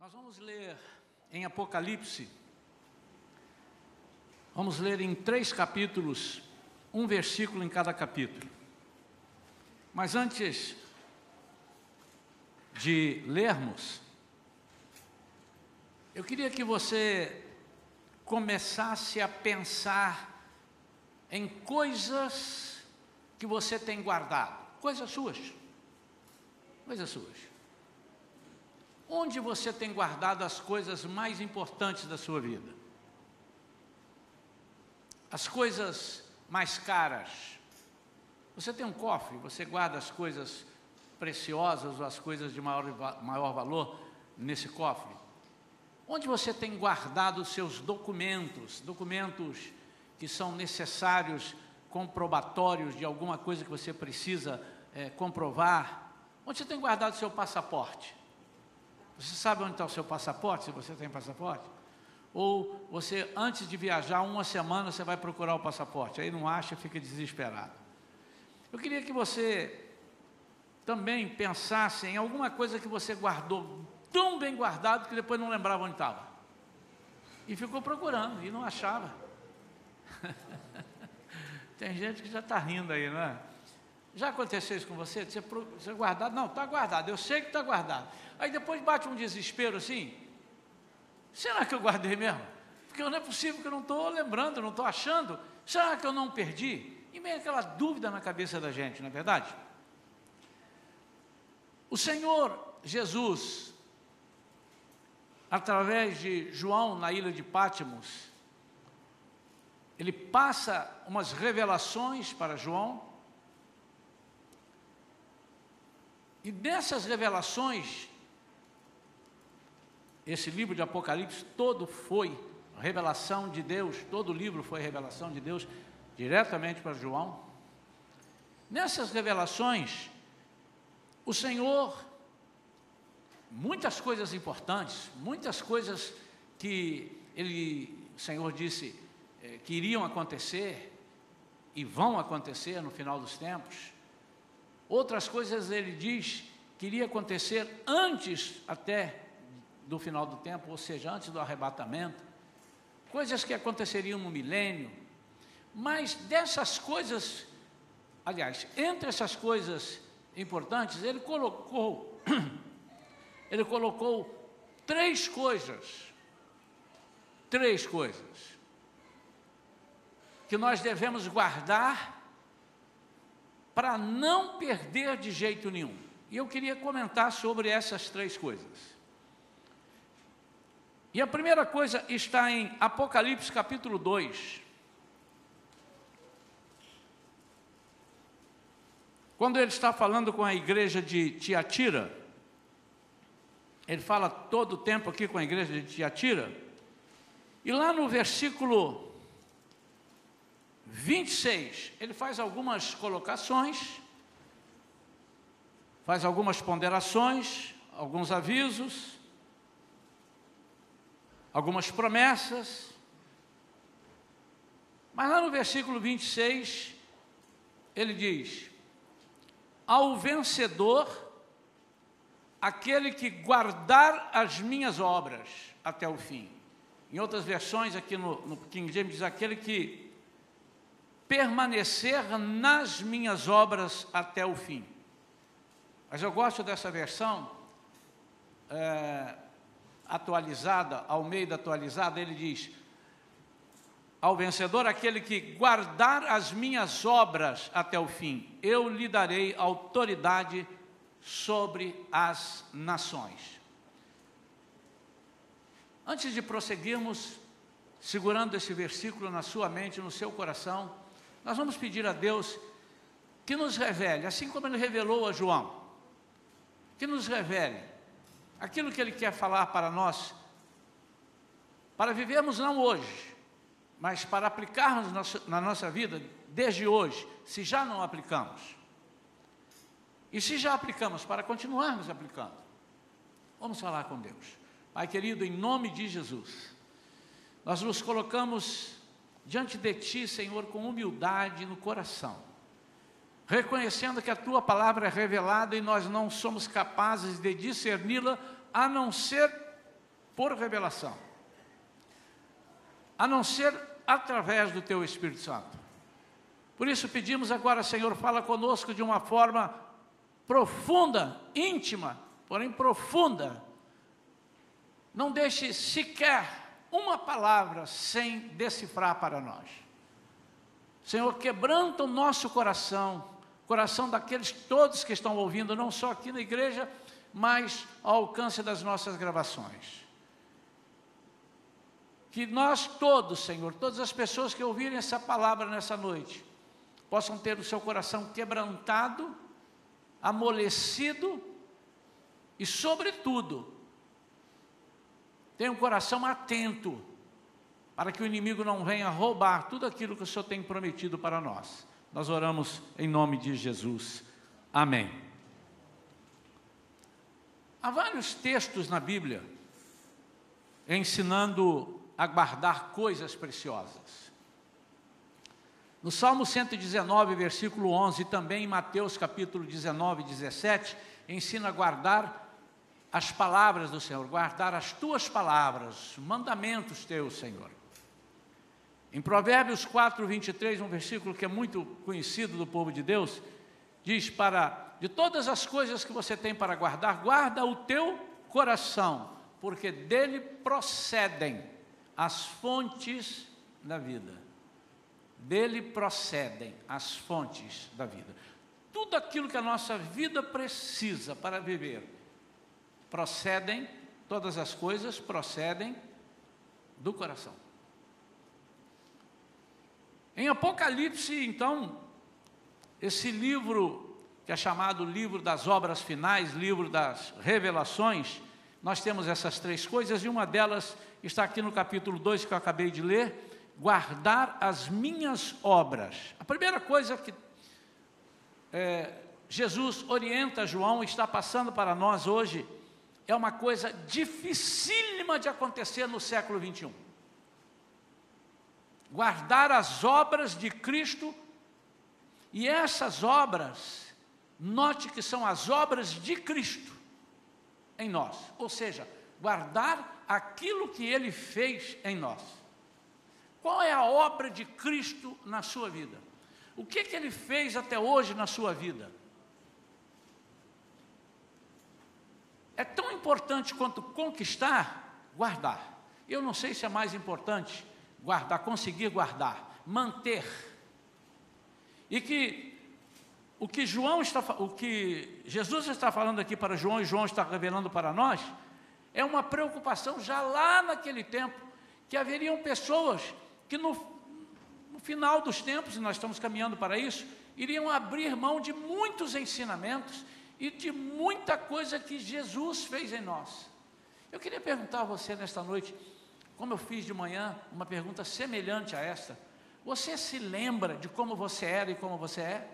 Nós vamos ler em Apocalipse, vamos ler em três capítulos, um versículo em cada capítulo. Mas antes de lermos, eu queria que você começasse a pensar em coisas que você tem guardado, coisas suas, coisas suas. Onde você tem guardado as coisas mais importantes da sua vida? As coisas mais caras. Você tem um cofre, você guarda as coisas preciosas ou as coisas de maior, maior valor nesse cofre? Onde você tem guardado os seus documentos, documentos que são necessários, comprobatórios de alguma coisa que você precisa é, comprovar? Onde você tem guardado o seu passaporte? Você sabe onde está o seu passaporte, se você tem passaporte? Ou você, antes de viajar, uma semana, você vai procurar o passaporte, aí não acha, fica desesperado. Eu queria que você também pensasse em alguma coisa que você guardou tão bem guardado que depois não lembrava onde estava. E ficou procurando e não achava. Tem gente que já está rindo aí, não é? Já aconteceu isso com você? Você, você guardado? Não, está guardado. Eu sei que está guardado. Aí depois bate um desespero assim. Será que eu guardei mesmo? Porque não é possível que eu não estou lembrando, não estou achando. Será que eu não perdi? E meio aquela dúvida na cabeça da gente, não é verdade? O Senhor Jesus, através de João na ilha de Pátimos, ele passa umas revelações para João, E dessas revelações, esse livro de Apocalipse todo foi revelação de Deus, todo o livro foi revelação de Deus diretamente para João. Nessas revelações, o Senhor, muitas coisas importantes, muitas coisas que ele, o Senhor disse eh, que iriam acontecer e vão acontecer no final dos tempos, Outras coisas ele diz que iria acontecer antes até do final do tempo, ou seja, antes do arrebatamento. Coisas que aconteceriam no milênio. Mas dessas coisas, aliás, entre essas coisas importantes, ele colocou ele colocou três coisas. Três coisas que nós devemos guardar para não perder de jeito nenhum. E eu queria comentar sobre essas três coisas. E a primeira coisa está em Apocalipse capítulo 2. Quando ele está falando com a igreja de Tiatira, ele fala todo o tempo aqui com a igreja de Tiatira, e lá no versículo 26, ele faz algumas colocações, faz algumas ponderações, alguns avisos, algumas promessas. Mas lá no versículo 26, ele diz: Ao vencedor, aquele que guardar as minhas obras até o fim. Em outras versões, aqui no, no King James, diz aquele que permanecer nas minhas obras até o fim. Mas eu gosto dessa versão é, atualizada, ao meio da atualizada, ele diz: Ao vencedor, aquele que guardar as minhas obras até o fim, eu lhe darei autoridade sobre as nações. Antes de prosseguirmos, segurando esse versículo na sua mente, no seu coração, nós vamos pedir a Deus que nos revele, assim como Ele revelou a João, que nos revele aquilo que Ele quer falar para nós, para vivermos não hoje, mas para aplicarmos na nossa vida desde hoje, se já não aplicamos. E se já aplicamos, para continuarmos aplicando. Vamos falar com Deus. Pai querido, em nome de Jesus, nós nos colocamos diante de Ti, Senhor, com humildade no coração, reconhecendo que a Tua palavra é revelada e nós não somos capazes de discerni-la, a não ser por revelação, a não ser através do teu Espírito Santo. Por isso pedimos agora, Senhor, fala conosco de uma forma profunda, íntima, porém profunda. Não deixe sequer uma palavra sem decifrar para nós. Senhor, quebranta o nosso coração, coração daqueles todos que estão ouvindo, não só aqui na igreja, mas ao alcance das nossas gravações. Que nós todos, Senhor, todas as pessoas que ouvirem essa palavra nessa noite, possam ter o seu coração quebrantado, amolecido e, sobretudo, tenha um coração atento para que o inimigo não venha roubar tudo aquilo que o Senhor tem prometido para nós. Nós oramos em nome de Jesus. Amém. Há vários textos na Bíblia ensinando a guardar coisas preciosas. No Salmo 119, versículo 11, e também em Mateus capítulo 19, 17, ensina a guardar as palavras do Senhor, guardar as tuas palavras, mandamentos teus, Senhor. Em Provérbios 4, 23, um versículo que é muito conhecido do povo de Deus, diz para, de todas as coisas que você tem para guardar, guarda o teu coração, porque dele procedem as fontes da vida. Dele procedem as fontes da vida. Tudo aquilo que a nossa vida precisa para viver, procedem, todas as coisas procedem do coração. Em Apocalipse, então, esse livro que é chamado livro das obras finais, livro das revelações, nós temos essas três coisas e uma delas está aqui no capítulo 2 que eu acabei de ler, guardar as minhas obras. A primeira coisa que é, Jesus orienta João, está passando para nós hoje, é uma coisa dificílima de acontecer no século 21. Guardar as obras de Cristo, e essas obras, note que são as obras de Cristo em nós, ou seja, guardar aquilo que ele fez em nós. Qual é a obra de Cristo na sua vida? O que, que ele fez até hoje na sua vida? É tão importante quanto conquistar, guardar. Eu não sei se é mais importante guardar, conseguir guardar, manter. E que o que João está, o que Jesus está falando aqui para João e João está revelando para nós, é uma preocupação já lá naquele tempo, que haveriam pessoas que no, no final dos tempos, e nós estamos caminhando para isso, iriam abrir mão de muitos ensinamentos e de muita coisa que Jesus fez em nós. Eu queria perguntar a você nesta noite, como eu fiz de manhã, uma pergunta semelhante a esta. Você se lembra de como você era e como você é?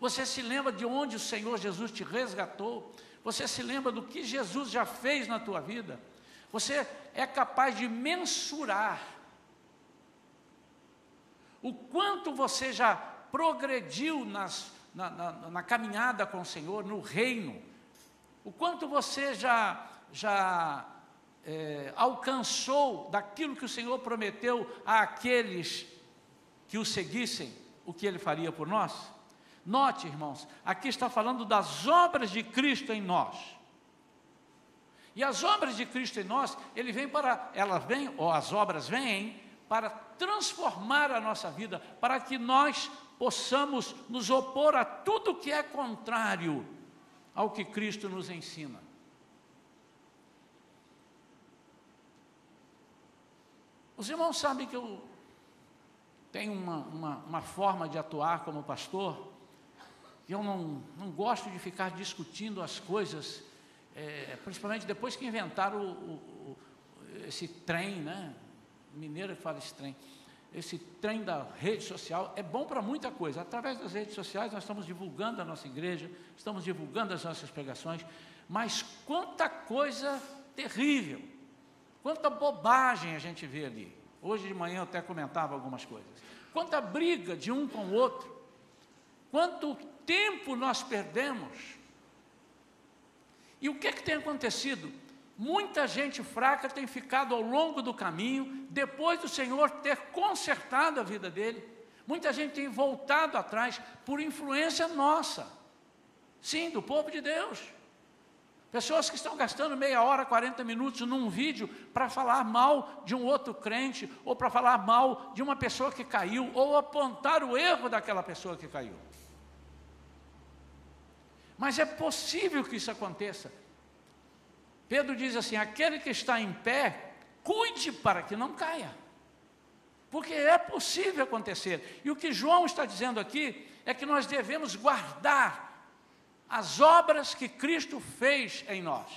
Você se lembra de onde o Senhor Jesus te resgatou? Você se lembra do que Jesus já fez na tua vida? Você é capaz de mensurar o quanto você já progrediu nas, na, na, na, caminhada com o Senhor, no reino, o quanto você já, já é, alcançou daquilo que o Senhor prometeu àqueles que o seguissem, o que Ele faria por nós? Note, irmãos, aqui está falando das obras de Cristo em nós. E as obras de Cristo em nós, ele vem para, elas vêm, ou as obras vêm para transformar a nossa vida, para que nós possamos nos opor a tudo que é contrário ao que Cristo nos ensina. Os irmãos sabem que eu tenho uma, uma, uma forma de atuar como pastor, eu não, não gosto de ficar discutindo as coisas, é, principalmente depois que inventaram o, o, o, esse trem, né? Mineiro que fala esse trem. Esse trem da rede social é bom para muita coisa. Através das redes sociais nós estamos divulgando a nossa igreja, estamos divulgando as nossas pregações, mas quanta coisa terrível, quanta bobagem a gente vê ali. Hoje de manhã eu até comentava algumas coisas. Quanta briga de um com o outro, quanto tempo nós perdemos. E o que é que tem acontecido? Muita gente fraca tem ficado ao longo do caminho, depois do Senhor ter consertado a vida dele. Muita gente tem voltado atrás por influência nossa. Sim, do povo de Deus. Pessoas que estão gastando meia hora, 40 minutos num vídeo para falar mal de um outro crente, ou para falar mal de uma pessoa que caiu, ou apontar o erro daquela pessoa que caiu. Mas é possível que isso aconteça. Pedro diz assim: aquele que está em pé, cuide para que não caia. Porque é possível acontecer. E o que João está dizendo aqui é que nós devemos guardar as obras que Cristo fez em nós.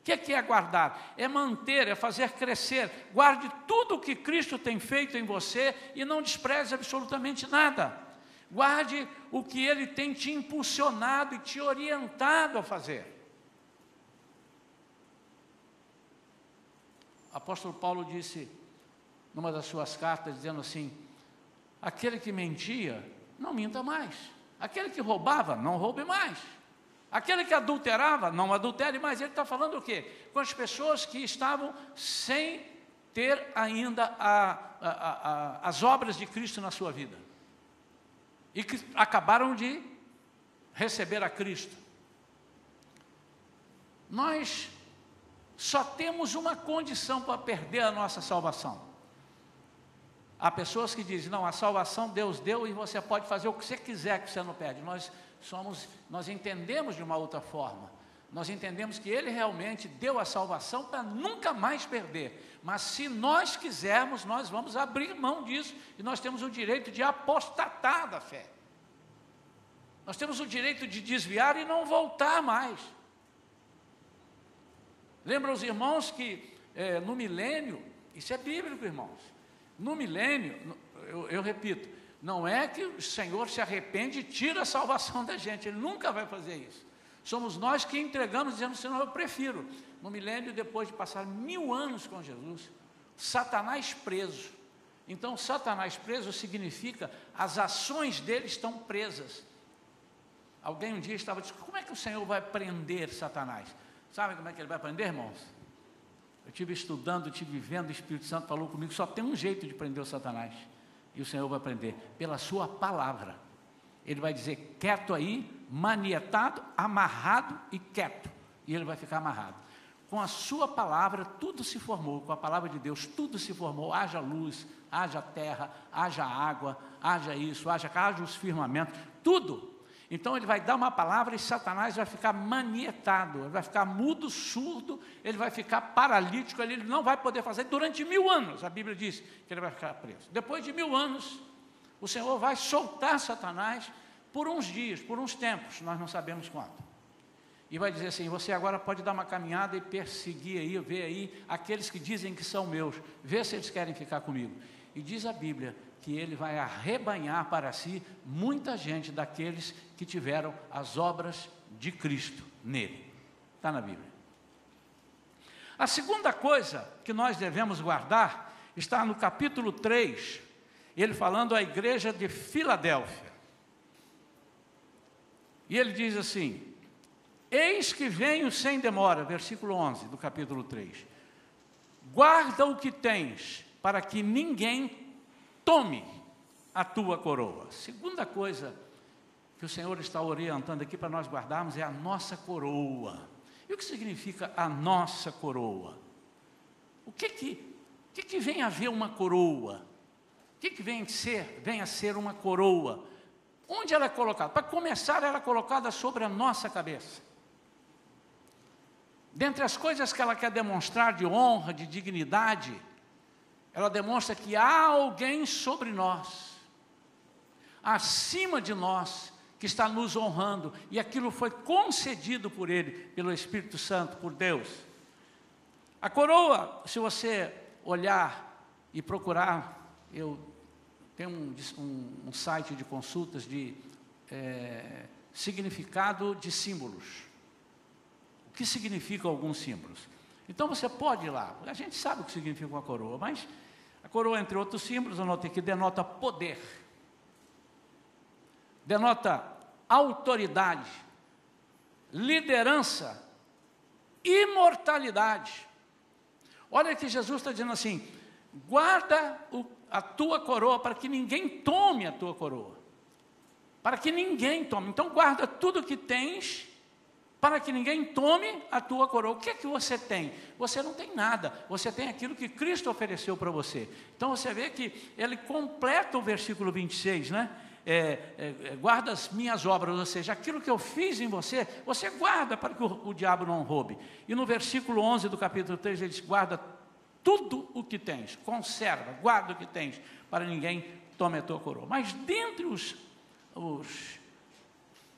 O que é guardar? É manter, é fazer crescer. Guarde tudo o que Cristo tem feito em você e não despreze absolutamente nada. Guarde o que Ele tem te impulsionado e te orientado a fazer. Apóstolo Paulo disse, numa das suas cartas, dizendo assim: aquele que mentia, não minta mais. Aquele que roubava, não roube mais. Aquele que adulterava, não adultere mais. Ele está falando o quê? Com as pessoas que estavam sem ter ainda a, a, a, as obras de Cristo na sua vida. E que acabaram de receber a Cristo. Nós só temos uma condição para perder a nossa salvação. Há pessoas que dizem, não, a salvação Deus deu e você pode fazer o que você quiser que você não perde. Nós somos, nós entendemos de uma outra forma. Nós entendemos que Ele realmente deu a salvação para nunca mais perder. Mas se nós quisermos, nós vamos abrir mão disso e nós temos o direito de apostatar da fé. Nós temos o direito de desviar e não voltar mais. Lembra os irmãos que é, no milênio, isso é bíblico, irmãos. No milênio, eu, eu repito, não é que o Senhor se arrepende e tira a salvação da gente, Ele nunca vai fazer isso. Somos nós que entregamos, dizendo, Senhor, eu prefiro. No milênio, depois de passar mil anos com Jesus, Satanás preso. Então, Satanás preso significa as ações dele estão presas. Alguém um dia estava dizendo, como é que o Senhor vai prender Satanás? Sabe como é que ele vai prender, irmãos? Eu estive estudando, estive vendo, o Espírito Santo falou comigo, só tem um jeito de prender o Satanás. E o Senhor vai aprender pela sua palavra. Ele vai dizer quieto aí, manietado, amarrado e quieto. E ele vai ficar amarrado. Com a sua palavra, tudo se formou. Com a palavra de Deus, tudo se formou. Haja luz, haja terra, haja água, haja isso, haja, haja os firmamentos, tudo então ele vai dar uma palavra e Satanás vai ficar manietado, ele vai ficar mudo, surdo, ele vai ficar paralítico, ele não vai poder fazer durante mil anos. A Bíblia diz que ele vai ficar preso. Depois de mil anos, o Senhor vai soltar Satanás por uns dias, por uns tempos, nós não sabemos quanto. E vai dizer assim: você agora pode dar uma caminhada e perseguir aí, ver aí aqueles que dizem que são meus, ver se eles querem ficar comigo. E diz a Bíblia que ele vai arrebanhar para si muita gente daqueles que tiveram as obras de Cristo nele. Está na Bíblia. A segunda coisa que nós devemos guardar está no capítulo 3, ele falando à igreja de Filadélfia. E ele diz assim: Eis que venho sem demora, versículo 11 do capítulo 3. Guarda o que tens, para que ninguém tome a tua coroa. Segunda coisa que o Senhor está orientando aqui para nós guardarmos é a nossa coroa. E o que significa a nossa coroa? O que que, que, que vem a ver uma coroa? O que, que vem, ser, vem a ser uma coroa? Onde ela é colocada? Para começar, ela é colocada sobre a nossa cabeça. Dentre as coisas que ela quer demonstrar de honra, de dignidade, ela demonstra que há alguém sobre nós, acima de nós, que está nos honrando, e aquilo foi concedido por Ele, pelo Espírito Santo, por Deus. A coroa, se você olhar e procurar, eu tenho um, um, um site de consultas de é, significado de símbolos. O que significam alguns símbolos? Então você pode ir lá, a gente sabe o que significa uma coroa, mas coroa, entre outros símbolos, anote aqui, denota poder, denota autoridade, liderança, imortalidade. Olha que Jesus está dizendo assim: guarda o, a tua coroa para que ninguém tome a tua coroa. Para que ninguém tome. Então guarda tudo que tens para que ninguém tome a tua coroa. O que é que você tem? Você não tem nada, você tem aquilo que Cristo ofereceu para você. Então você vê que ele completa o versículo 26, né? É, é, é, guarda as minhas obras, ou seja, aquilo que eu fiz em você, você guarda para que o, o diabo não roube. E no versículo 11 do capítulo 3 ele diz: guarda tudo o que tens, conserva, guarda o que tens, para ninguém tome a tua coroa. Mas dentre os, os,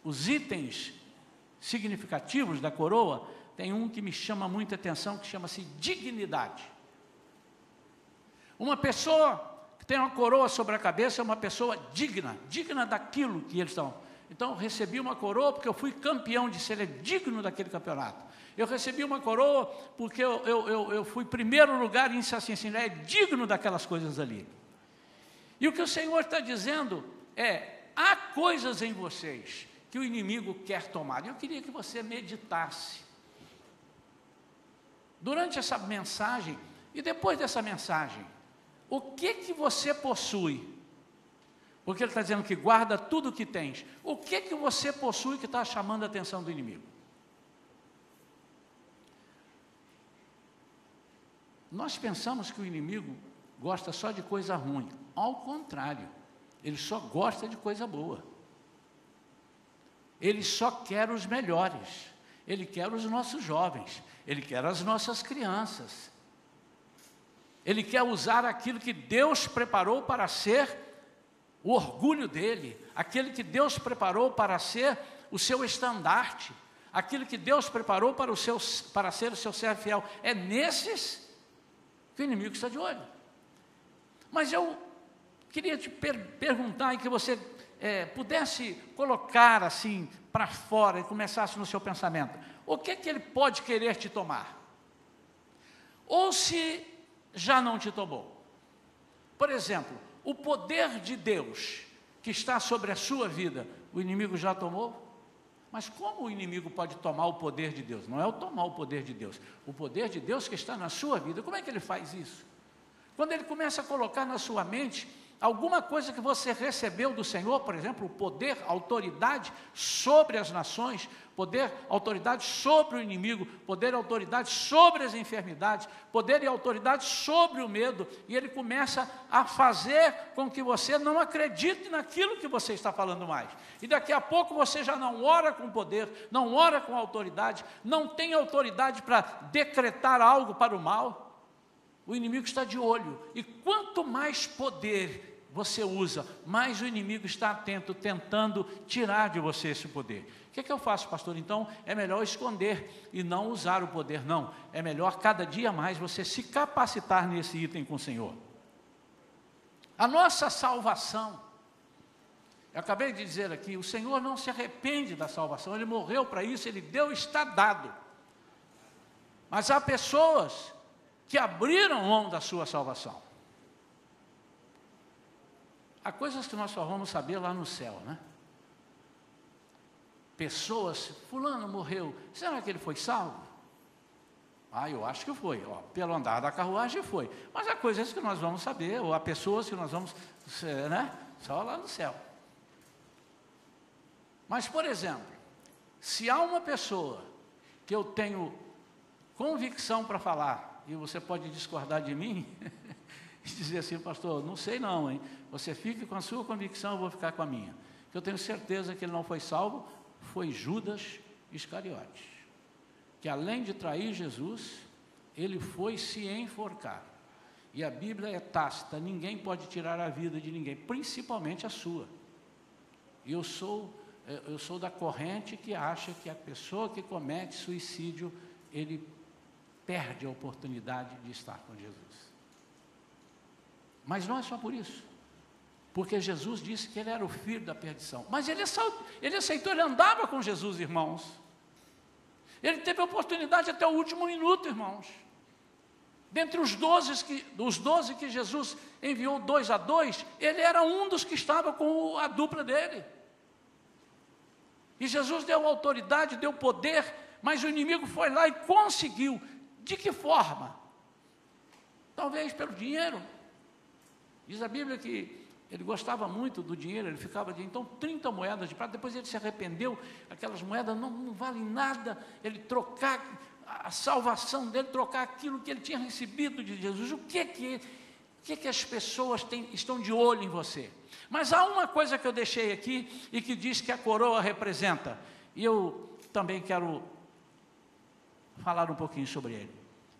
os itens significativos da coroa, tem um que me chama muita atenção, que chama-se dignidade. Uma pessoa que tem uma coroa sobre a cabeça é uma pessoa digna, digna daquilo que eles estão. Então, eu recebi uma coroa porque eu fui campeão de ser digno daquele campeonato. Eu recebi uma coroa porque eu, eu, eu, eu fui primeiro lugar em assim, assim, é digno daquelas coisas ali. E o que o Senhor está dizendo é: há coisas em vocês que o inimigo quer tomar. Eu queria que você meditasse. Durante essa mensagem e depois dessa mensagem, o que que você possui? Porque ele está dizendo que guarda tudo o que tens. O que que você possui que está chamando a atenção do inimigo? Nós pensamos que o inimigo gosta só de coisa ruim. Ao contrário, ele só gosta de coisa boa. Ele só quer os melhores. Ele quer os nossos jovens. Ele quer as nossas crianças. Ele quer usar aquilo que Deus preparou para ser o orgulho dele, aquele que Deus preparou para ser o seu estandarte, aquilo que Deus preparou para, o seu, para ser o seu servo fiel. É nesses que o inimigo está de olho. Mas eu queria te per perguntar e que você é, pudesse colocar assim para fora e começasse no seu pensamento, o que é que ele pode querer te tomar? Ou se já não te tomou. Por exemplo, o poder de Deus que está sobre a sua vida, o inimigo já tomou? Mas como o inimigo pode tomar o poder de Deus? Não é o tomar o poder de Deus, o poder de Deus que está na sua vida. Como é que ele faz isso? Quando ele começa a colocar na sua mente alguma coisa que você recebeu do Senhor, por exemplo, poder, autoridade sobre as nações, poder, autoridade sobre o inimigo, poder autoridade sobre as enfermidades, poder e autoridade sobre o medo, e ele começa a fazer com que você não acredite naquilo que você está falando mais. E daqui a pouco você já não ora com poder, não ora com autoridade, não tem autoridade para decretar algo para o mal. O inimigo está de olho. E quanto mais poder você usa, mais o inimigo está atento, tentando tirar de você esse poder. O que, é que eu faço, pastor? Então, é melhor esconder e não usar o poder, não. É melhor cada dia mais você se capacitar nesse item com o Senhor. A nossa salvação, eu acabei de dizer aqui, o Senhor não se arrepende da salvação, Ele morreu para isso, Ele deu, está dado. Mas há pessoas que abriram mão da sua salvação. Há coisas que nós só vamos saber lá no céu, né? Pessoas, fulano morreu, será que ele foi salvo? Ah, eu acho que foi, ó, pelo andar da carruagem foi. Mas há coisas que nós vamos saber, ou há pessoas que nós vamos, né? Só lá no céu. Mas, por exemplo, se há uma pessoa que eu tenho convicção para falar, e você pode discordar de mim e dizer assim, pastor, não sei não, hein? Você fique com a sua convicção, eu vou ficar com a minha. Eu tenho certeza que ele não foi salvo, foi Judas Iscariotes. Que além de trair Jesus, ele foi se enforcar. E a Bíblia é tácita, ninguém pode tirar a vida de ninguém, principalmente a sua. E eu sou, eu sou da corrente que acha que a pessoa que comete suicídio, ele perde a oportunidade de estar com Jesus. Mas não é só por isso. Porque Jesus disse que ele era o filho da perdição. Mas ele, ele aceitou, ele andava com Jesus, irmãos. Ele teve a oportunidade até o último minuto, irmãos. Dentre os doze que, os doze que Jesus enviou dois a dois, ele era um dos que estava com a dupla dele. E Jesus deu autoridade, deu poder mas o inimigo foi lá e conseguiu. De que forma? Talvez pelo dinheiro. Diz a Bíblia que ele gostava muito do dinheiro, ele ficava de então 30 moedas de prata, depois ele se arrependeu, aquelas moedas não, não valem nada, ele trocar a salvação dele, trocar aquilo que ele tinha recebido de Jesus. O que que, o que, que as pessoas têm, estão de olho em você? Mas há uma coisa que eu deixei aqui e que diz que a coroa representa, e eu também quero falar um pouquinho sobre ele.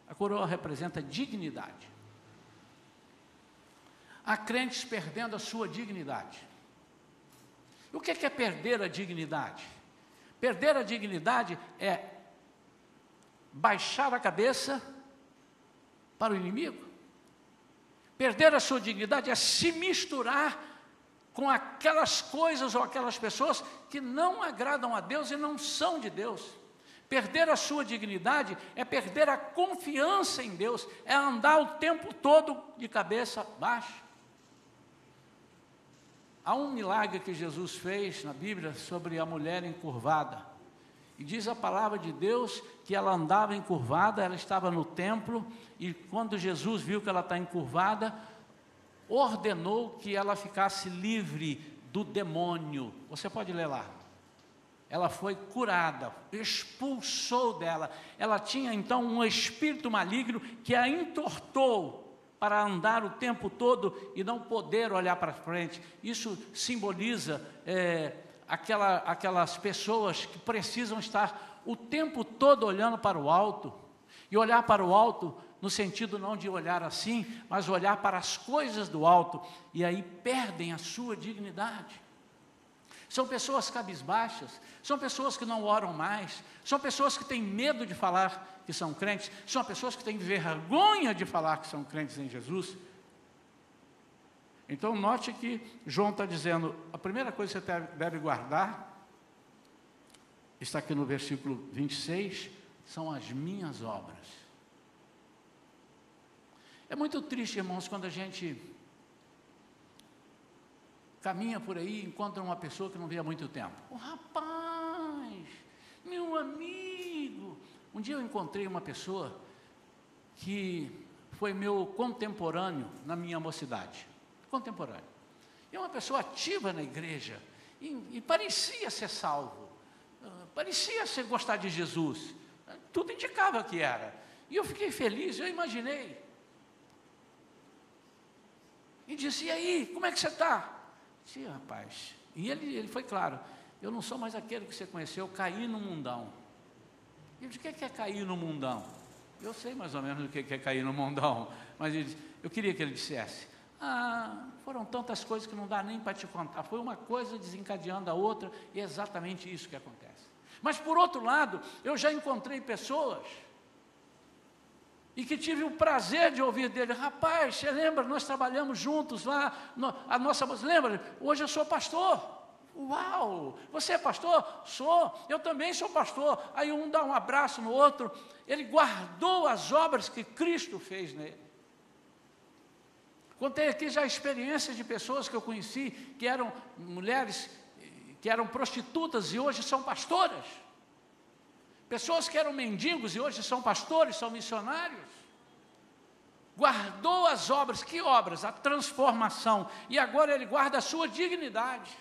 A coroa representa dignidade. Há crentes perdendo a sua dignidade. O que é perder a dignidade? Perder a dignidade é baixar a cabeça para o inimigo. Perder a sua dignidade é se misturar com aquelas coisas ou aquelas pessoas que não agradam a Deus e não são de Deus. Perder a sua dignidade é perder a confiança em Deus, é andar o tempo todo de cabeça baixa. Há um milagre que Jesus fez na Bíblia sobre a mulher encurvada. E diz a palavra de Deus que ela andava encurvada, ela estava no templo, e quando Jesus viu que ela está encurvada, ordenou que ela ficasse livre do demônio. Você pode ler lá. Ela foi curada, expulsou dela. Ela tinha então um espírito maligno que a entortou para andar o tempo todo e não poder olhar para frente. Isso simboliza é, aquela, aquelas pessoas que precisam estar o tempo todo olhando para o alto. E olhar para o alto no sentido não de olhar assim, mas olhar para as coisas do alto, e aí perdem a sua dignidade. São pessoas cabisbaixas, são pessoas que não oram mais, são pessoas que têm medo de falar que são crentes, são pessoas que têm vergonha de falar que são crentes em Jesus. Então, note que João está dizendo: a primeira coisa que você deve guardar, está aqui no versículo 26, são as minhas obras. É muito triste, irmãos, quando a gente caminha por aí e encontra uma pessoa que não vê há muito tempo. O rapaz, meu amigo. Um dia eu encontrei uma pessoa que foi meu contemporâneo na minha mocidade. Contemporâneo. E é uma pessoa ativa na igreja. E, e parecia ser salvo. Uh, parecia ser gostar de Jesus. Tudo indicava que era. E eu fiquei feliz, eu imaginei. E disse: E aí, como é que você está? Sim, rapaz. E ele, ele foi claro: Eu não sou mais aquele que você conheceu, eu caí no mundão. E eu disse: O que é, é cair no mundão? Eu sei mais ou menos o que é cair no mundão, mas ele, eu queria que ele dissesse: Ah, foram tantas coisas que não dá nem para te contar. Foi uma coisa desencadeando a outra, e é exatamente isso que acontece. Mas por outro lado, eu já encontrei pessoas e que tive o prazer de ouvir dele, rapaz, você lembra, nós trabalhamos juntos lá, a nossa, lembra, hoje eu sou pastor, uau, você é pastor? Sou, eu também sou pastor, aí um dá um abraço no outro, ele guardou as obras que Cristo fez nele, contei aqui já experiências de pessoas que eu conheci, que eram mulheres, que eram prostitutas e hoje são pastoras, Pessoas que eram mendigos e hoje são pastores, são missionários. Guardou as obras, que obras? A transformação. E agora ele guarda a sua dignidade.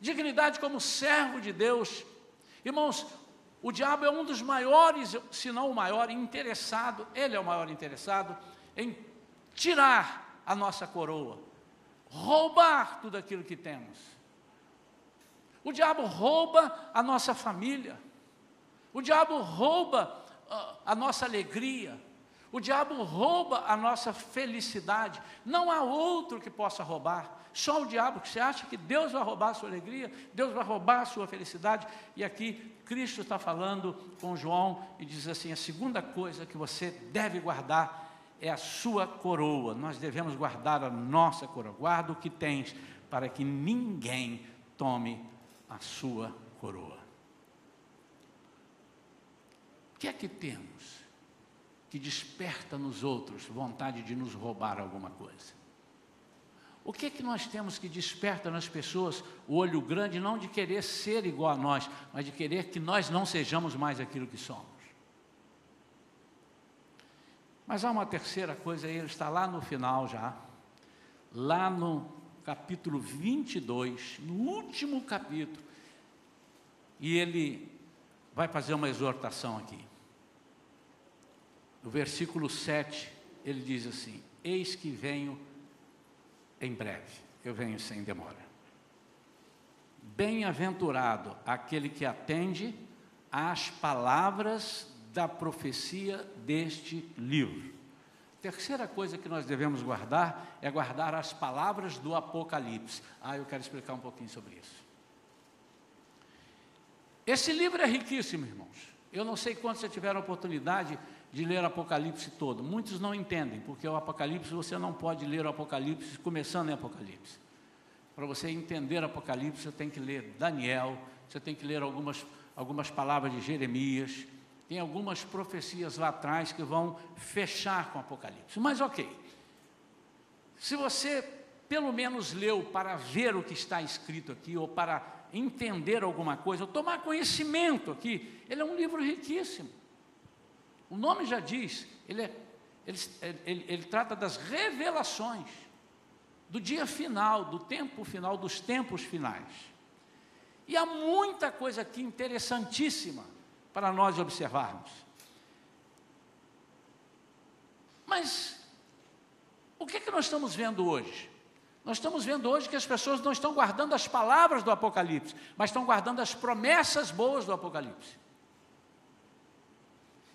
Dignidade como servo de Deus. Irmãos, o diabo é um dos maiores, se não o maior interessado, ele é o maior interessado em tirar a nossa coroa, roubar tudo aquilo que temos. O diabo rouba a nossa família. O diabo rouba uh, a nossa alegria. O diabo rouba a nossa felicidade. Não há outro que possa roubar. Só o diabo que você acha que Deus vai roubar a sua alegria, Deus vai roubar a sua felicidade. E aqui Cristo está falando com João e diz assim: a segunda coisa que você deve guardar é a sua coroa. Nós devemos guardar a nossa coroa. Guarda o que tens, para que ninguém tome a sua coroa. O que é que temos que desperta nos outros vontade de nos roubar alguma coisa? O que é que nós temos que desperta nas pessoas o olho grande, não de querer ser igual a nós, mas de querer que nós não sejamos mais aquilo que somos? Mas há uma terceira coisa, ele está lá no final já, lá no capítulo 22, no último capítulo, e ele vai fazer uma exortação aqui. No versículo 7, ele diz assim: Eis que venho em breve, eu venho sem demora. Bem-aventurado aquele que atende às palavras da profecia deste livro. Terceira coisa que nós devemos guardar é guardar as palavras do Apocalipse. Ah, eu quero explicar um pouquinho sobre isso. Esse livro é riquíssimo, irmãos. Eu não sei quantos já tiveram a oportunidade de ler o Apocalipse todo. Muitos não entendem, porque o Apocalipse você não pode ler o Apocalipse começando em Apocalipse. Para você entender o Apocalipse, você tem que ler Daniel, você tem que ler algumas, algumas palavras de Jeremias, tem algumas profecias lá atrás que vão fechar com o Apocalipse. Mas ok, se você pelo menos leu para ver o que está escrito aqui, ou para entender alguma coisa, ou tomar conhecimento aqui, ele é um livro riquíssimo. O nome já diz, ele, é, ele, ele, ele trata das revelações do dia final, do tempo final, dos tempos finais. E há muita coisa aqui interessantíssima para nós observarmos. Mas o que, é que nós estamos vendo hoje? Nós estamos vendo hoje que as pessoas não estão guardando as palavras do Apocalipse, mas estão guardando as promessas boas do Apocalipse.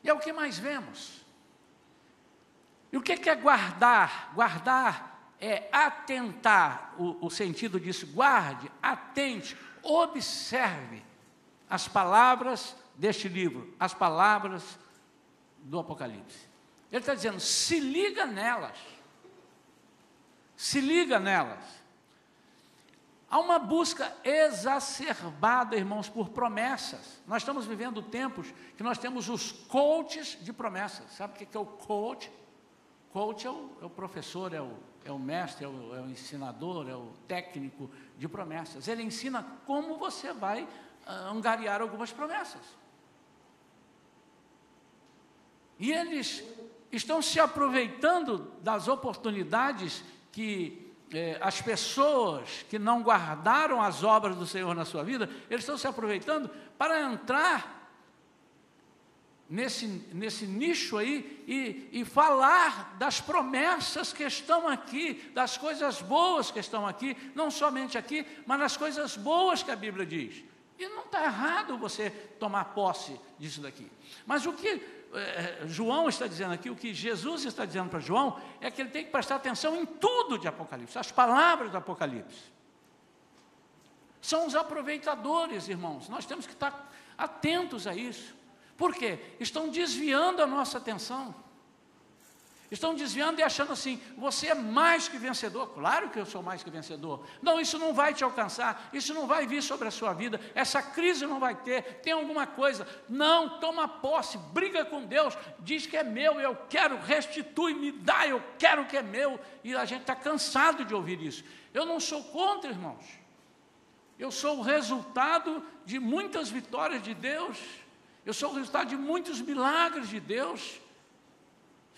E é o que mais vemos. E o que é guardar? Guardar é atentar, o, o sentido disso, guarde, atente, observe as palavras deste livro, as palavras do Apocalipse. Ele está dizendo, se liga nelas. Se liga nelas. Há uma busca exacerbada, irmãos, por promessas. Nós estamos vivendo tempos que nós temos os coaches de promessas. Sabe o que é o coach? Coach é o, é o professor, é o, é o mestre, é o, é o, ensinador, é o técnico de promessas. Ele ensina como você vai uh, angariar algumas promessas. E eles estão se aproveitando das oportunidades que é, as pessoas que não guardaram as obras do Senhor na sua vida, eles estão se aproveitando para entrar nesse, nesse nicho aí e, e falar das promessas que estão aqui, das coisas boas que estão aqui, não somente aqui, mas nas coisas boas que a Bíblia diz. E não está errado você tomar posse disso daqui. Mas o que João está dizendo aqui, o que Jesus está dizendo para João, é que ele tem que prestar atenção em tudo de Apocalipse, as palavras do Apocalipse. São os aproveitadores, irmãos, nós temos que estar atentos a isso. Por quê? Estão desviando a nossa atenção. Estão desviando e achando assim: você é mais que vencedor. Claro que eu sou mais que vencedor. Não, isso não vai te alcançar, isso não vai vir sobre a sua vida, essa crise não vai ter, tem alguma coisa. Não, toma posse, briga com Deus, diz que é meu, eu quero, restitui, me dá, eu quero que é meu. E a gente está cansado de ouvir isso. Eu não sou contra, irmãos. Eu sou o resultado de muitas vitórias de Deus. Eu sou o resultado de muitos milagres de Deus.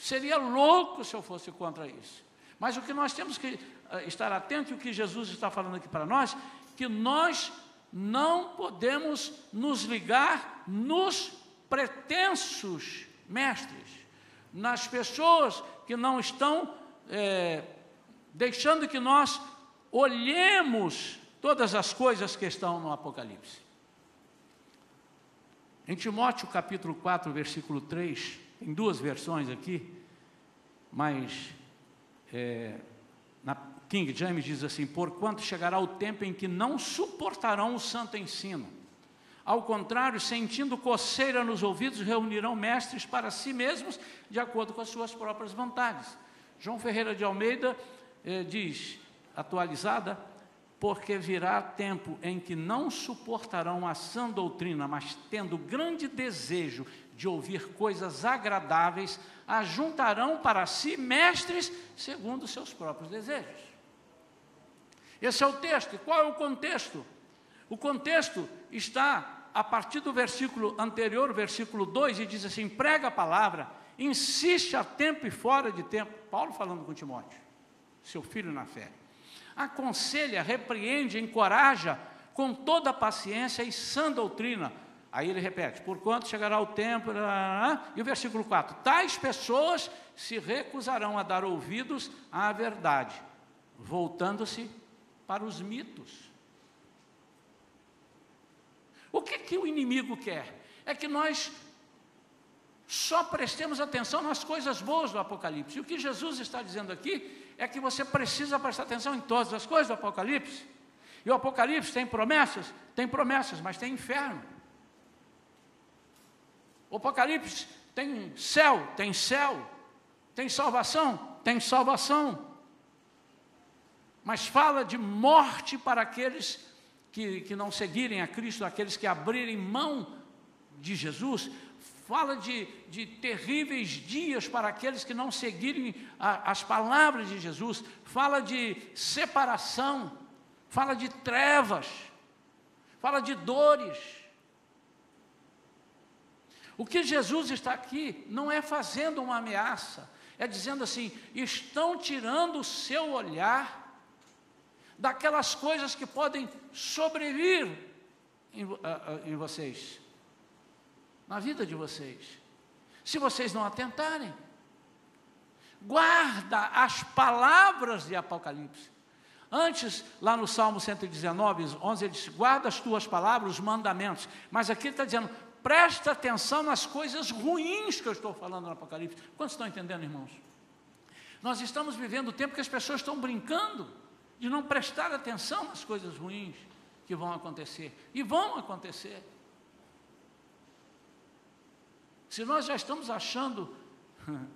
Seria louco se eu fosse contra isso. Mas o que nós temos que eh, estar atento e o que Jesus está falando aqui para nós, que nós não podemos nos ligar nos pretensos mestres, nas pessoas que não estão é, deixando que nós olhemos todas as coisas que estão no Apocalipse. Em Timóteo capítulo 4, versículo 3, tem duas versões aqui, mas é, na King James diz assim: Porquanto chegará o tempo em que não suportarão o santo ensino. Ao contrário, sentindo coceira nos ouvidos, reunirão mestres para si mesmos, de acordo com as suas próprias vontades. João Ferreira de Almeida eh, diz, atualizada, porque virá tempo em que não suportarão a sã doutrina, mas tendo grande desejo de ouvir coisas agradáveis, ajuntarão para si mestres segundo seus próprios desejos. Esse é o texto. E qual é o contexto? O contexto está a partir do versículo anterior, versículo 2, e diz assim: prega a palavra, insiste a tempo e fora de tempo. Paulo falando com Timóteo, seu filho na fé. Aconselha, repreende, encoraja com toda paciência e sã doutrina. Aí ele repete: por quanto chegará o tempo. E o versículo 4: tais pessoas se recusarão a dar ouvidos à verdade, voltando-se para os mitos. O que, que o inimigo quer? É que nós só prestemos atenção nas coisas boas do Apocalipse. E o que Jesus está dizendo aqui é que você precisa prestar atenção em todas as coisas do Apocalipse. E o Apocalipse tem promessas? Tem promessas, mas tem inferno. O Apocalipse tem céu, tem céu. Tem salvação? Tem salvação. Mas fala de morte para aqueles que, que não seguirem a Cristo, aqueles que abrirem mão de Jesus, fala de, de terríveis dias para aqueles que não seguirem a, as palavras de Jesus, fala de separação, fala de trevas, fala de dores. O que Jesus está aqui não é fazendo uma ameaça, é dizendo assim: estão tirando o seu olhar daquelas coisas que podem sobrevir em, em vocês, na vida de vocês, se vocês não atentarem. Guarda as palavras de Apocalipse. Antes, lá no Salmo 119, 11, ele diz: guarda as tuas palavras, os mandamentos. Mas aqui ele está dizendo: presta atenção nas coisas ruins que eu estou falando no Apocalipse. Quantos estão entendendo, irmãos? Nós estamos vivendo o tempo que as pessoas estão brincando de não prestar atenção nas coisas ruins que vão acontecer. E vão acontecer. Se nós já estamos achando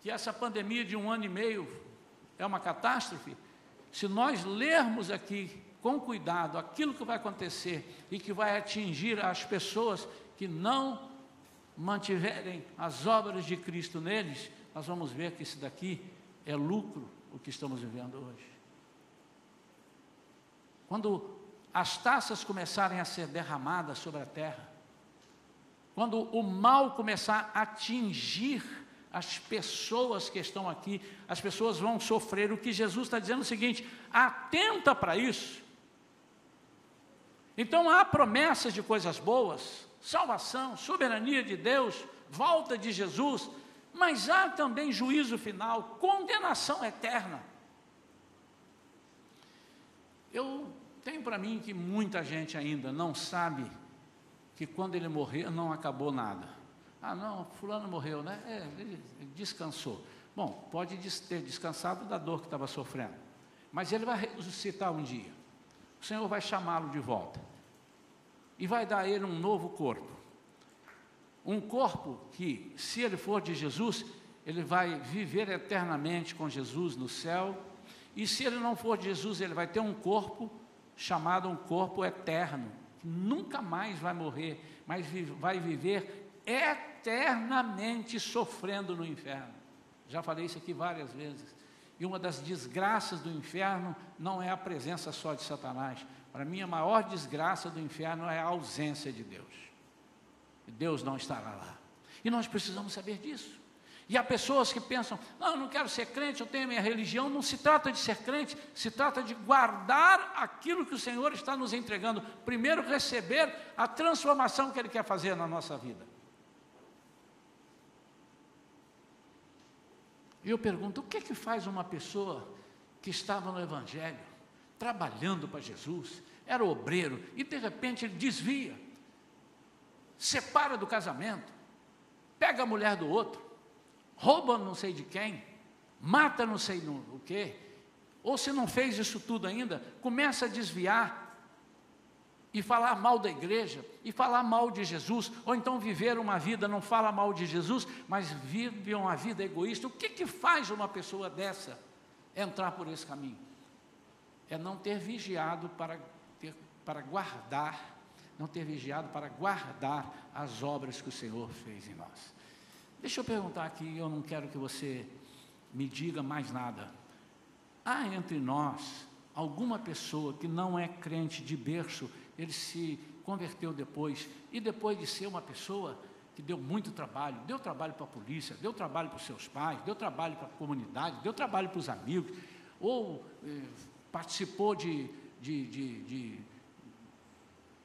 que essa pandemia de um ano e meio é uma catástrofe, se nós lermos aqui com cuidado aquilo que vai acontecer e que vai atingir as pessoas que não mantiverem as obras de Cristo neles, nós vamos ver que isso daqui é lucro o que estamos vivendo hoje. Quando as taças começarem a ser derramadas sobre a terra, quando o mal começar a atingir as pessoas que estão aqui, as pessoas vão sofrer. O que Jesus está dizendo é o seguinte: atenta para isso. Então há promessas de coisas boas, salvação, soberania de Deus, volta de Jesus, mas há também juízo final, condenação eterna. Eu tenho para mim que muita gente ainda não sabe que quando ele morrer não acabou nada. Ah, não, fulano morreu, né? É, ele descansou. Bom, pode ter descansado da dor que estava sofrendo, mas ele vai ressuscitar um dia. O Senhor vai chamá-lo de volta e vai dar a ele um novo corpo. Um corpo que, se ele for de Jesus, ele vai viver eternamente com Jesus no céu e se ele não for de Jesus, ele vai ter um corpo chamado um corpo eterno, que nunca mais vai morrer, mas vai viver eternamente sofrendo no inferno. Já falei isso aqui várias vezes. E uma das desgraças do inferno não é a presença só de Satanás. Para mim, a maior desgraça do inferno é a ausência de Deus. Deus não estará lá. E nós precisamos saber disso. E há pessoas que pensam: não, eu não quero ser crente, eu tenho a minha religião. Não se trata de ser crente, se trata de guardar aquilo que o Senhor está nos entregando. Primeiro, receber a transformação que Ele quer fazer na nossa vida. E eu pergunto: o que é que faz uma pessoa que estava no Evangelho, trabalhando para Jesus, era obreiro, e de repente ele desvia, separa do casamento, pega a mulher do outro, rouba não sei de quem, mata não sei o quê, ou se não fez isso tudo ainda, começa a desviar e falar mal da igreja, e falar mal de Jesus, ou então viver uma vida, não fala mal de Jesus, mas vive uma vida egoísta. O que, que faz uma pessoa dessa entrar por esse caminho? É não ter vigiado para, ter, para guardar, não ter vigiado para guardar as obras que o Senhor fez em nós. Deixa eu perguntar aqui, eu não quero que você me diga mais nada. Há entre nós alguma pessoa que não é crente de berço, ele se converteu depois, e depois de ser uma pessoa que deu muito trabalho, deu trabalho para a polícia, deu trabalho para os seus pais, deu trabalho para a comunidade, deu trabalho para os amigos, ou eh, participou de, de, de, de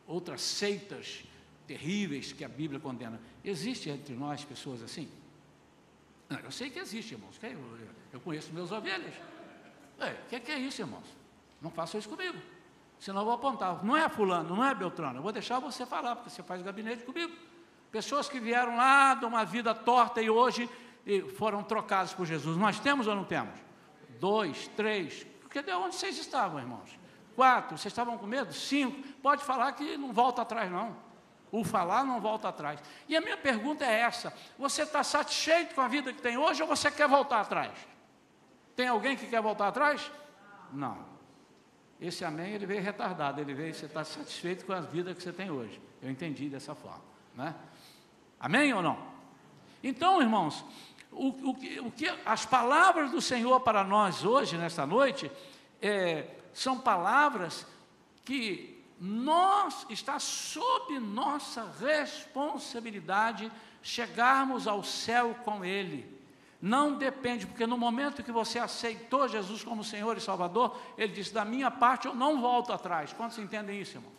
outras seitas terríveis que a Bíblia condena. Existe entre nós pessoas assim? Eu sei que existe, irmãos. Eu, eu conheço meus ovelhas. O que, que é isso, irmãos? Não façam isso comigo. Senão eu vou apontar. Não é fulano, não é Beltrano. Eu vou deixar você falar, porque você faz gabinete comigo. Pessoas que vieram lá de uma vida torta e hoje foram trocadas por Jesus. Nós temos ou não temos? Dois, três. Porque de onde vocês estavam, irmãos? Quatro. Vocês estavam com medo? Cinco. Pode falar que não volta atrás, não. O falar não volta atrás. E a minha pergunta é essa: você está satisfeito com a vida que tem hoje ou você quer voltar atrás? Tem alguém que quer voltar atrás? Não. Esse amém, ele veio retardado, ele veio, você está satisfeito com a vida que você tem hoje. Eu entendi dessa forma. Né? Amém ou não? Então, irmãos, o, o, o que as palavras do Senhor para nós hoje, nesta noite, é, são palavras que nós, está sob nossa responsabilidade chegarmos ao céu com Ele. Não depende, porque no momento que você aceitou Jesus como Senhor e Salvador, Ele disse: Da minha parte eu não volto atrás. Quantos entendem isso, irmãos?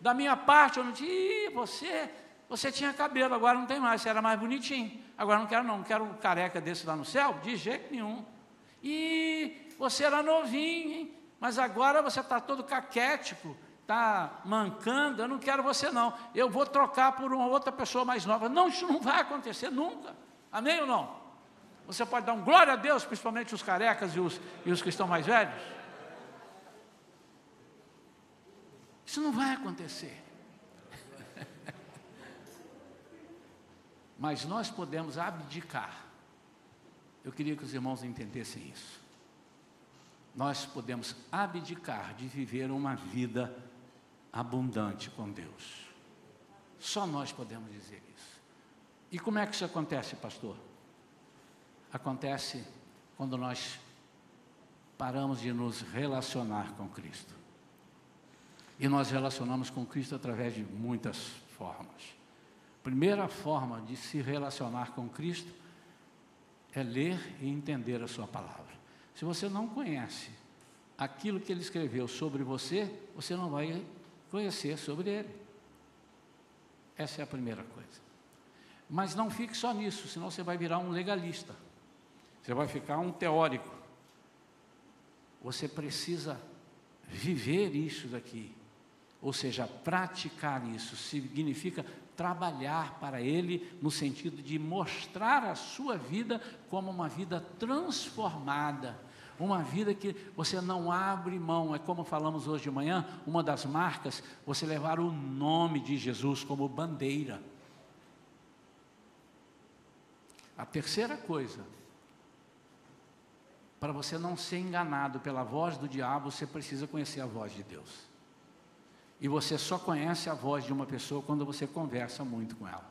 Da minha parte eu não disse: você, você tinha cabelo, agora não tem mais, você era mais bonitinho. Agora não quero, não, quero um careca desse lá no céu, de jeito nenhum. E você era novinho, hein? mas agora você está todo caquético, está mancando, eu não quero você não. Eu vou trocar por uma outra pessoa mais nova. Não, isso não vai acontecer nunca. Amém ou não? Você pode dar um glória a Deus, principalmente os carecas e os, e os que estão mais velhos? Isso não vai acontecer. Mas nós podemos abdicar. Eu queria que os irmãos entendessem isso. Nós podemos abdicar de viver uma vida abundante com Deus. Só nós podemos dizer isso. E como é que isso acontece, pastor? acontece quando nós paramos de nos relacionar com Cristo. E nós relacionamos com Cristo através de muitas formas. Primeira forma de se relacionar com Cristo é ler e entender a Sua palavra. Se você não conhece aquilo que Ele escreveu sobre você, você não vai conhecer sobre Ele. Essa é a primeira coisa. Mas não fique só nisso, senão você vai virar um legalista. Você vai ficar um teórico. Você precisa viver isso daqui. Ou seja, praticar isso significa trabalhar para Ele no sentido de mostrar a sua vida como uma vida transformada, uma vida que você não abre mão. É como falamos hoje de manhã, uma das marcas, você levar o nome de Jesus como bandeira. A terceira coisa para você não ser enganado pela voz do diabo, você precisa conhecer a voz de Deus. E você só conhece a voz de uma pessoa quando você conversa muito com ela.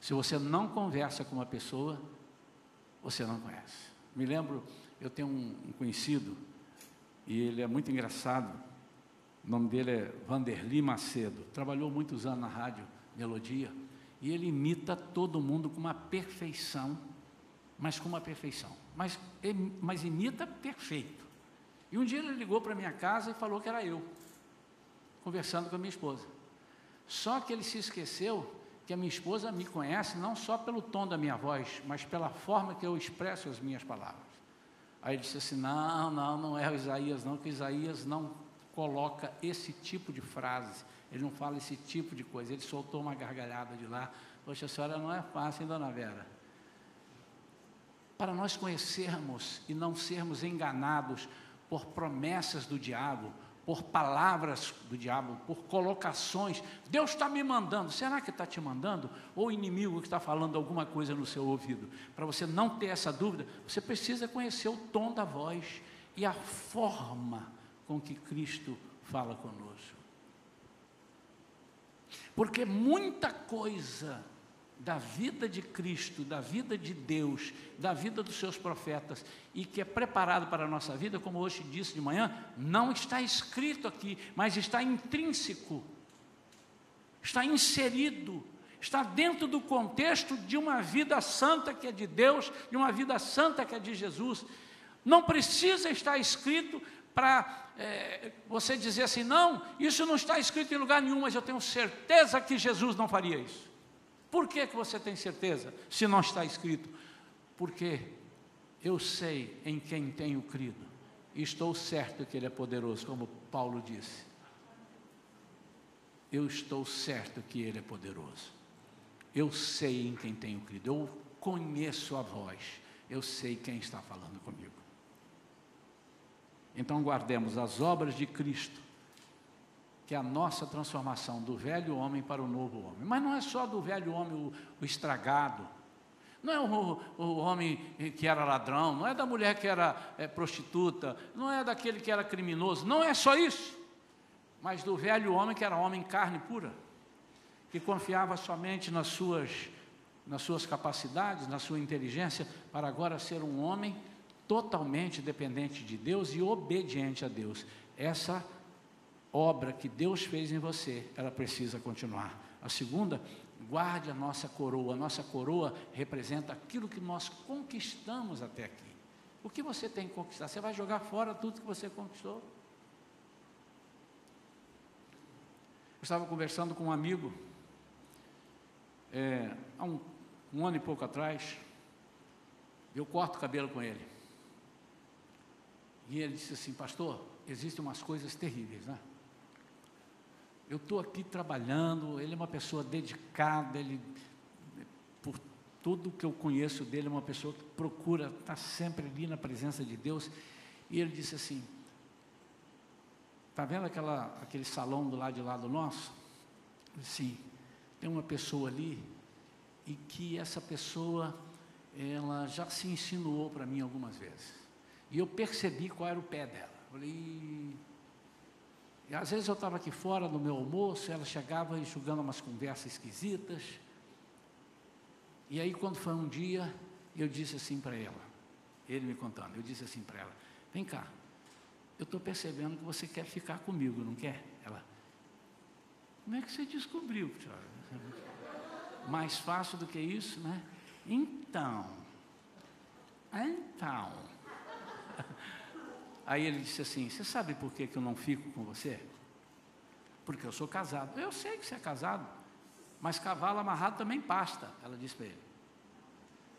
Se você não conversa com uma pessoa, você não conhece. Me lembro, eu tenho um, conhecido, e ele é muito engraçado. O nome dele é Vanderly Macedo. Trabalhou muitos anos na rádio Melodia. E ele imita todo mundo com uma perfeição, mas com uma perfeição mas, mas imita perfeito. E um dia ele ligou para minha casa e falou que era eu, conversando com a minha esposa. Só que ele se esqueceu que a minha esposa me conhece não só pelo tom da minha voz, mas pela forma que eu expresso as minhas palavras. Aí ele disse assim: Não, não, não é o Isaías, não, que Isaías não coloca esse tipo de frase, ele não fala esse tipo de coisa. Ele soltou uma gargalhada de lá. Poxa, a senhora não é fácil, hein, dona Vera? para nós conhecermos e não sermos enganados por promessas do diabo, por palavras do diabo, por colocações. Deus está me mandando, será que está te mandando? Ou o inimigo que está falando alguma coisa no seu ouvido? Para você não ter essa dúvida, você precisa conhecer o tom da voz e a forma com que Cristo fala conosco. Porque muita coisa da vida de Cristo, da vida de Deus, da vida dos seus profetas e que é preparado para a nossa vida, como hoje disse de manhã, não está escrito aqui, mas está intrínseco, está inserido, está dentro do contexto de uma vida santa que é de Deus, de uma vida santa que é de Jesus. Não precisa estar escrito para é, você dizer assim, não, isso não está escrito em lugar nenhum, mas eu tenho certeza que Jesus não faria isso. Por que, que você tem certeza, se não está escrito? Porque eu sei em quem tenho crido, e estou certo que Ele é poderoso, como Paulo disse. Eu estou certo que Ele é poderoso. Eu sei em quem tenho crido, eu conheço a voz, eu sei quem está falando comigo. Então guardemos as obras de Cristo, que é a nossa transformação do velho homem para o novo homem. Mas não é só do velho homem o, o estragado, não é o, o, homem que era ladrão, não é da mulher que era é, prostituta, não é daquele que era criminoso, não é só isso, mas do velho homem que era homem carne pura, que confiava somente nas suas, nas suas capacidades, na sua inteligência, para agora ser um homem totalmente dependente de Deus e obediente a Deus. Essa obra que Deus fez em você, ela precisa continuar. A segunda, guarde a nossa coroa. A nossa coroa representa aquilo que nós conquistamos até aqui. O que você tem que conquistar? Você vai jogar fora tudo que você conquistou? Eu estava conversando com um amigo, é, há um, um ano e pouco atrás, eu corto o cabelo com ele. E ele disse assim, pastor, existem umas coisas terríveis, né? Eu estou aqui trabalhando, ele é uma pessoa dedicada, ele, por tudo que eu conheço dele, é uma pessoa que procura estar tá sempre ali na presença de Deus. E ele disse assim: Está vendo aquela, aquele salão do lado de lá do nosso? Sim, tem uma pessoa ali e que essa pessoa, ela já se insinuou para mim algumas vezes. E eu percebi qual era o pé dela. Falei. E às vezes eu estava aqui fora no meu almoço, ela chegava enxugando umas conversas esquisitas. E aí, quando foi um dia, eu disse assim para ela, ele me contando, eu disse assim para ela: Vem cá, eu estou percebendo que você quer ficar comigo, não quer? Ela, como é que você descobriu, Mais fácil do que isso, né? Então, então, Aí ele disse assim: Você sabe por que, eu não fico com você? Porque eu sou casado. Eu sei que você é casado, mas cavalo amarrado também pasta, ela disse para ele.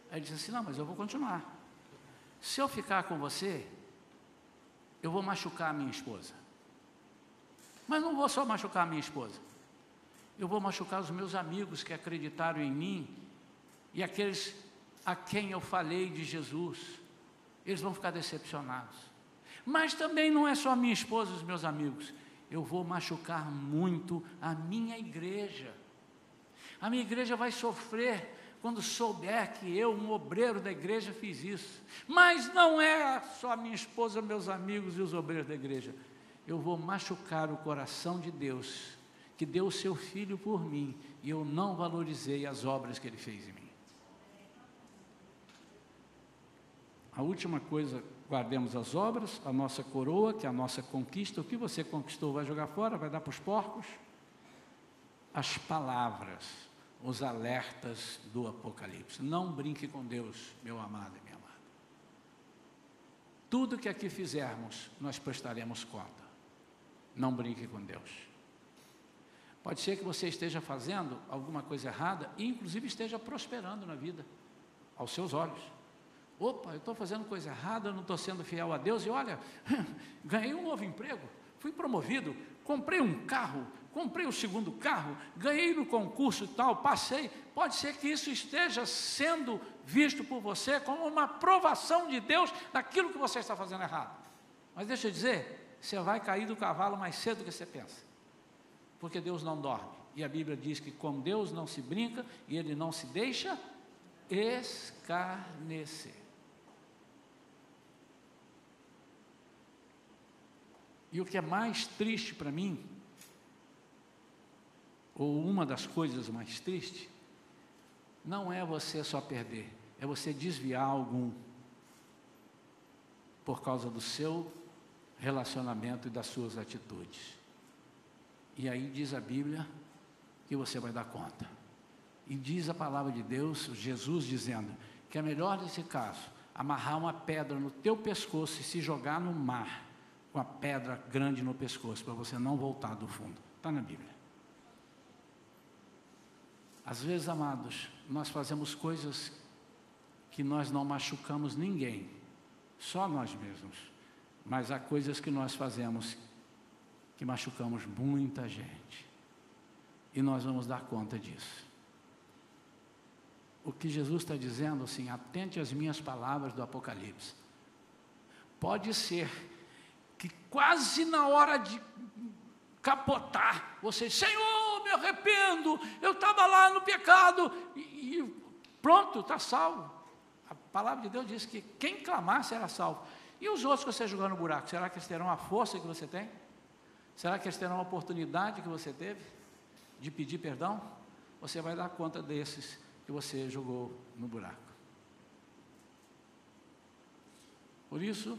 Aí ele disse assim: Não, mas eu vou continuar. Se eu ficar com você, eu vou machucar a minha esposa. Mas não vou só machucar a minha esposa. Eu vou machucar os meus amigos que acreditaram em mim e aqueles a quem eu falei de Jesus. Eles vão ficar decepcionados. Mas também não é só minha esposa e os meus amigos. Eu vou machucar muito a minha igreja. A minha igreja vai sofrer quando souber que eu, um obreiro da igreja, fiz isso. Mas não é só minha esposa, meus amigos e os obreiros da igreja. Eu vou machucar o coração de Deus, que deu o seu filho por mim, e eu não valorizei as obras que ele fez em mim. A última coisa guardemos as obras, a nossa coroa, que é a nossa conquista. O que você conquistou vai jogar fora, vai dar para os porcos? As palavras, os alertas do Apocalipse. Não brinque com Deus, meu amado e minha amada. Tudo que aqui fizermos, nós prestaremos conta. Não brinque com Deus. Pode ser que você esteja fazendo alguma coisa errada e, inclusive, esteja prosperando na vida, aos seus olhos. Opa, eu estou fazendo coisa errada, não estou sendo fiel a Deus, e olha, ganhei um novo emprego, fui promovido, comprei um carro, comprei o segundo carro, ganhei no concurso e tal, passei. Pode ser que isso esteja sendo visto por você como uma aprovação de Deus daquilo que você está fazendo errado. Mas deixa eu dizer, você vai cair do cavalo mais cedo do que você pensa. Porque Deus não dorme. E a Bíblia diz que com Deus não se brinca e Ele não se deixa escarnecer. E o que é mais triste para mim, ou uma das coisas mais tristes, não é você só perder, é você desviar algum por causa do seu relacionamento e das suas atitudes. E aí diz a Bíblia que você vai dar conta. E diz a palavra de Deus, Jesus dizendo, que é melhor nesse caso amarrar uma pedra no teu pescoço e se jogar no mar com a pedra grande no pescoço, para você não voltar do fundo. Está na Bíblia. Às vezes, amados, nós fazemos coisas que nós não machucamos ninguém, só nós mesmos. Mas há coisas que nós fazemos que machucamos muita gente. E nós vamos dar conta disso. O que Jesus está dizendo assim, atente às minhas palavras do Apocalipse. Pode ser que quase na hora de capotar, você, Senhor, me arrependo, eu estava lá no pecado, e, e pronto, está salvo. A palavra de Deus diz que quem clamar será salvo. E os outros que você jogar no buraco, será que eles terão a força que você tem? Será que eles terão a oportunidade que você teve de pedir perdão? Você vai dar conta desses que você jogou no buraco. Por isso,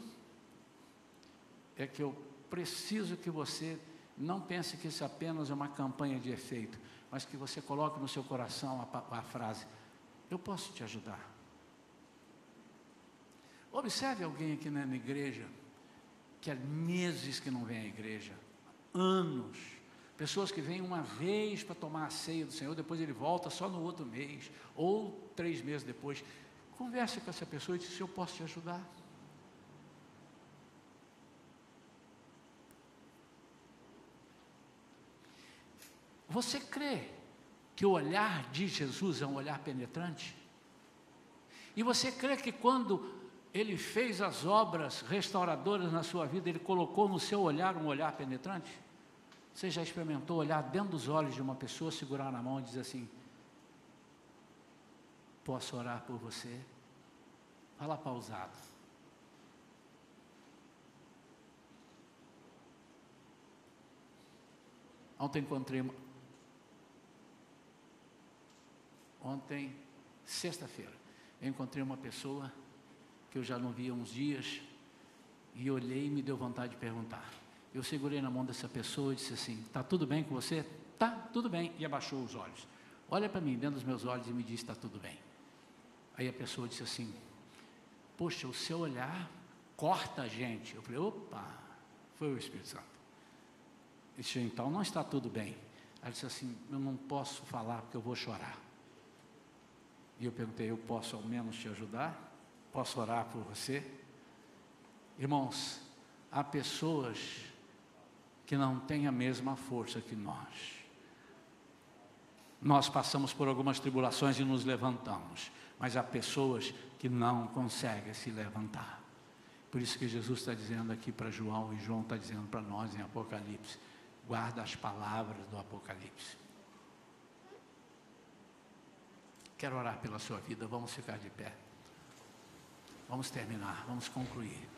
é que eu preciso que você não pense que isso apenas é uma campanha de efeito, mas que você coloque no seu coração a, a frase: Eu posso te ajudar. Observe alguém aqui na igreja que há meses que não vem à igreja, anos, pessoas que vêm uma vez para tomar a ceia do Senhor, depois ele volta só no outro mês, ou três meses depois. Converse com essa pessoa e diz: eu posso te ajudar. Você crê que o olhar de Jesus é um olhar penetrante? E você crê que quando ele fez as obras restauradoras na sua vida, ele colocou no seu olhar um olhar penetrante? Você já experimentou olhar dentro dos olhos de uma pessoa, segurar na mão e dizer assim: Posso orar por você? Fala pausado. Ontem encontrei Ontem, sexta-feira, eu encontrei uma pessoa que eu já não via uns dias e olhei e me deu vontade de perguntar. Eu segurei na mão dessa pessoa e disse assim: Está tudo bem com você? Tá, tudo bem. E abaixou os olhos. Olha para mim, dentro dos meus olhos, e me disse: Está tudo bem. Aí a pessoa disse assim: Poxa, o seu olhar corta a gente. Eu falei: Opa, foi o Espírito Santo. Ele disse: Então não está tudo bem. Ela disse assim: Eu não posso falar porque eu vou chorar. E eu perguntei: Eu posso ao menos te ajudar? Posso orar por você? Irmãos, há pessoas que não têm a mesma força que nós. Nós passamos por algumas tribulações e nos levantamos, mas há pessoas que não conseguem se levantar. Por isso que Jesus está dizendo aqui para João e João está dizendo para nós em Apocalipse: guarda as palavras do Apocalipse. Quero orar pela sua vida, vamos ficar de pé. Vamos terminar, vamos concluir.